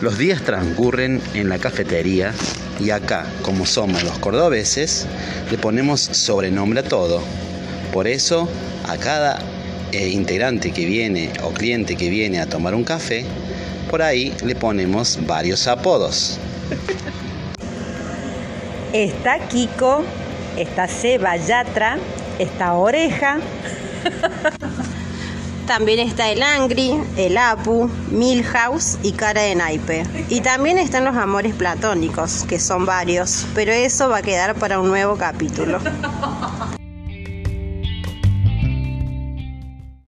Los días transcurren en la cafetería y acá, como somos los cordobeses, le ponemos sobrenombre a todo. Por eso, a cada eh, integrante que viene o cliente que viene a tomar un café, por ahí le ponemos varios apodos. Está Kiko, está Seba Yatra, está Oreja. También está el Angry, el Apu, Milhouse y Cara de Naipe. Y también están los amores platónicos, que son varios, pero eso va a quedar para un nuevo capítulo.